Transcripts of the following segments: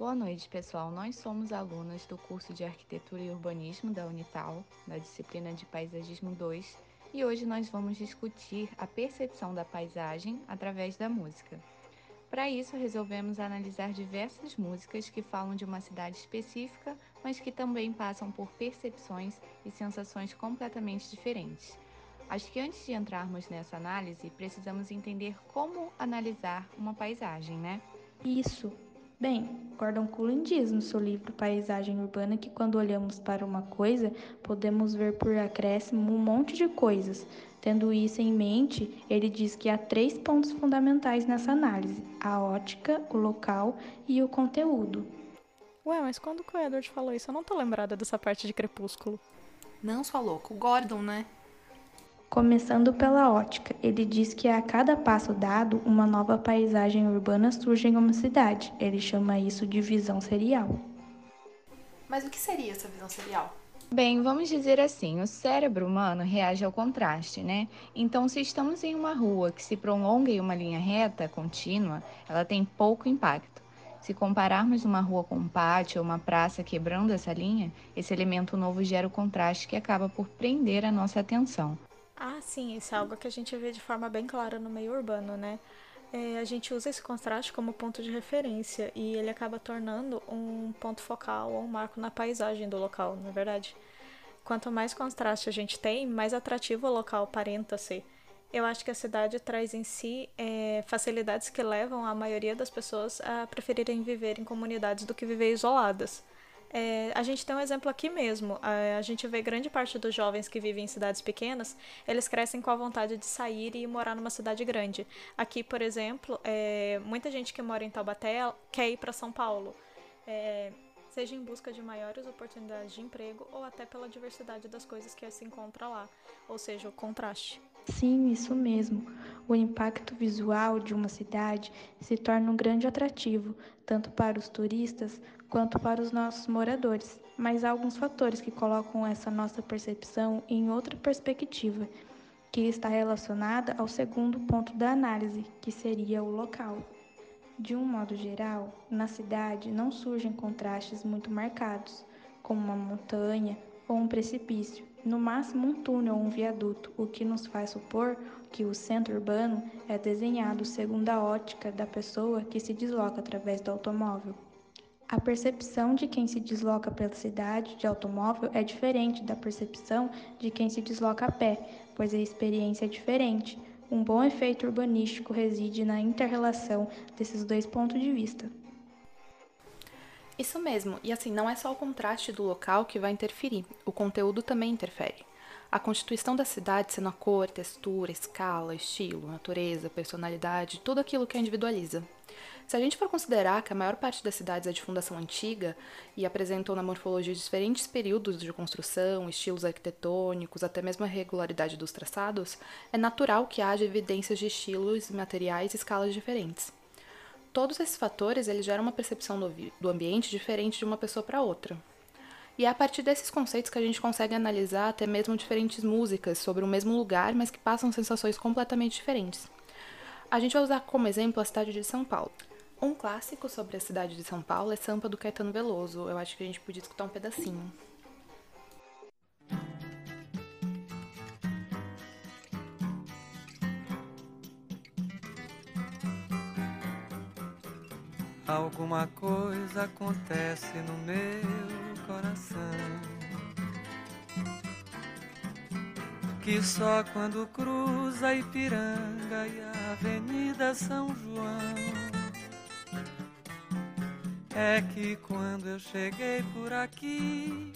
Boa noite, pessoal. Nós somos alunas do curso de Arquitetura e Urbanismo da Unital, da disciplina de Paisagismo 2, e hoje nós vamos discutir a percepção da paisagem através da música. Para isso, resolvemos analisar diversas músicas que falam de uma cidade específica, mas que também passam por percepções e sensações completamente diferentes. Acho que antes de entrarmos nessa análise, precisamos entender como analisar uma paisagem, né? Isso. Bem, Gordon Cullen diz no seu livro Paisagem Urbana que quando olhamos para uma coisa, podemos ver por acréscimo um monte de coisas. Tendo isso em mente, ele diz que há três pontos fundamentais nessa análise: a ótica, o local e o conteúdo. Ué, mas quando que o Edward falou isso? Eu não tô lembrada dessa parte de Crepúsculo. Não, sua louco. O Gordon, né? Começando pela ótica, ele diz que a cada passo dado, uma nova paisagem urbana surge em uma cidade. Ele chama isso de visão serial. Mas o que seria essa visão serial? Bem, vamos dizer assim, o cérebro humano reage ao contraste, né? Então, se estamos em uma rua que se prolonga em uma linha reta, contínua, ela tem pouco impacto. Se compararmos uma rua com um pátio ou uma praça quebrando essa linha, esse elemento novo gera o contraste que acaba por prender a nossa atenção. Ah, sim, isso é algo que a gente vê de forma bem clara no meio urbano, né? É, a gente usa esse contraste como ponto de referência e ele acaba tornando um ponto focal ou um marco na paisagem do local, na é verdade. Quanto mais contraste a gente tem, mais atrativo o local aparenta ser. Eu acho que a cidade traz em si é, facilidades que levam a maioria das pessoas a preferirem viver em comunidades do que viver isoladas. É, a gente tem um exemplo aqui mesmo. A, a, gente vê grande parte dos jovens que vivem em cidades pequenas, eles crescem com a vontade de sair e morar numa cidade grande. Aqui, por exemplo, é, muita gente que mora em Taubaté quer ir para São Paulo. É, seja em busca de maiores oportunidades de emprego ou até pela diversidade das coisas que se encontra lá, ou seja, o contraste. Sim, isso mesmo. O impacto visual de uma cidade se torna um grande atrativo, tanto para os turistas quanto para os nossos moradores. Mas há alguns fatores que colocam essa nossa percepção em outra perspectiva, que está relacionada ao segundo ponto da análise, que seria o local. De um modo geral, na cidade não surgem contrastes muito marcados, como uma montanha ou um precipício, no máximo um túnel ou um viaduto, o que nos faz supor que o centro urbano é desenhado segundo a ótica da pessoa que se desloca através do automóvel. A percepção de quem se desloca pela cidade de automóvel é diferente da percepção de quem se desloca a pé, pois a experiência é diferente. Um bom efeito urbanístico reside na interrelação desses dois pontos de vista. Isso mesmo, e assim, não é só o contraste do local que vai interferir, o conteúdo também interfere. A constituição da cidade sendo a cor, textura, escala, estilo, natureza, personalidade, tudo aquilo que a individualiza. Se a gente for considerar que a maior parte das cidades é de fundação antiga e apresentou na morfologia diferentes períodos de construção, estilos arquitetônicos, até mesmo a regularidade dos traçados, é natural que haja evidências de estilos, materiais e escalas diferentes. Todos esses fatores eles geram uma percepção do, do ambiente diferente de uma pessoa para outra. E é a partir desses conceitos que a gente consegue analisar até mesmo diferentes músicas sobre o mesmo lugar, mas que passam sensações completamente diferentes. A gente vai usar como exemplo a cidade de São Paulo. Um clássico sobre a cidade de São Paulo é Sampa do Caetano Veloso. Eu acho que a gente podia escutar um pedacinho. Alguma coisa acontece no meu coração. Que só quando cruza Ipiranga e a Avenida São João. É que quando eu cheguei por aqui,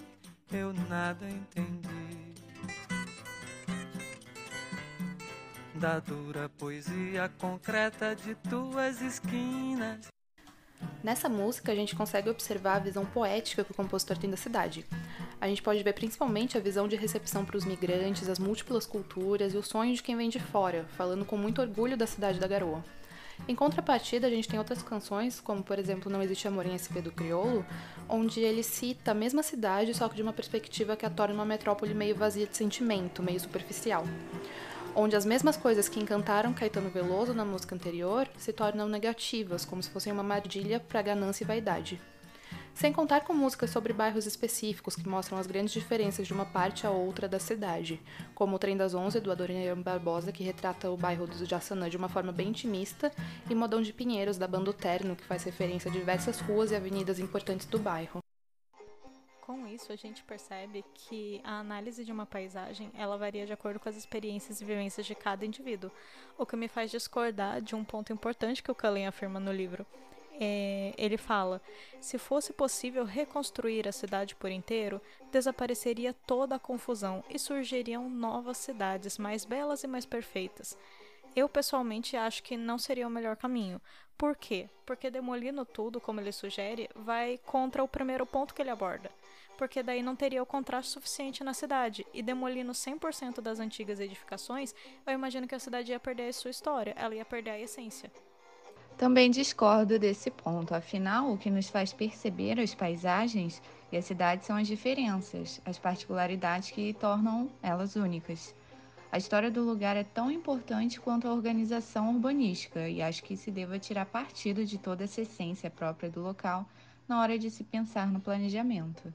eu nada entendi. Da dura poesia concreta de tuas esquinas Nessa música, a gente consegue observar a visão poética que o compositor tem da cidade. A gente pode ver principalmente a visão de recepção para os migrantes, as múltiplas culturas e o sonho de quem vem de fora, falando com muito orgulho da cidade da garoa. Em contrapartida, a gente tem outras canções, como por exemplo Não Existe Amor em SP do Criolo, onde ele cita a mesma cidade, só que de uma perspectiva que a torna uma metrópole meio vazia de sentimento, meio superficial onde as mesmas coisas que encantaram Caetano Veloso na música anterior se tornam negativas, como se fossem uma armadilha para ganância e vaidade. sem contar com músicas sobre bairros específicos que mostram as grandes diferenças de uma parte a outra da cidade, como o Trem das Onze do Adoniran Barbosa, que retrata o bairro do Jaçanã de uma forma bem intimista, e Modão de Pinheiros da Banda Terno, que faz referência a diversas ruas e avenidas importantes do bairro. Com isso, a gente percebe que a análise de uma paisagem ela varia de acordo com as experiências e vivências de cada indivíduo, o que me faz discordar de um ponto importante que o Cullen afirma no livro. É, ele fala: se fosse possível reconstruir a cidade por inteiro, desapareceria toda a confusão e surgiriam novas cidades mais belas e mais perfeitas. Eu pessoalmente acho que não seria o melhor caminho. Por quê? Porque demolindo tudo, como ele sugere, vai contra o primeiro ponto que ele aborda. Porque daí não teria o contraste suficiente na cidade. E demolindo 100% das antigas edificações, eu imagino que a cidade ia perder a sua história, ela ia perder a essência. Também discordo desse ponto, afinal, o que nos faz perceber as paisagens e as cidades são as diferenças, as particularidades que tornam elas únicas. A história do lugar é tão importante quanto a organização urbanística e acho que se deva tirar partido de toda essa essência própria do local na hora de se pensar no planejamento.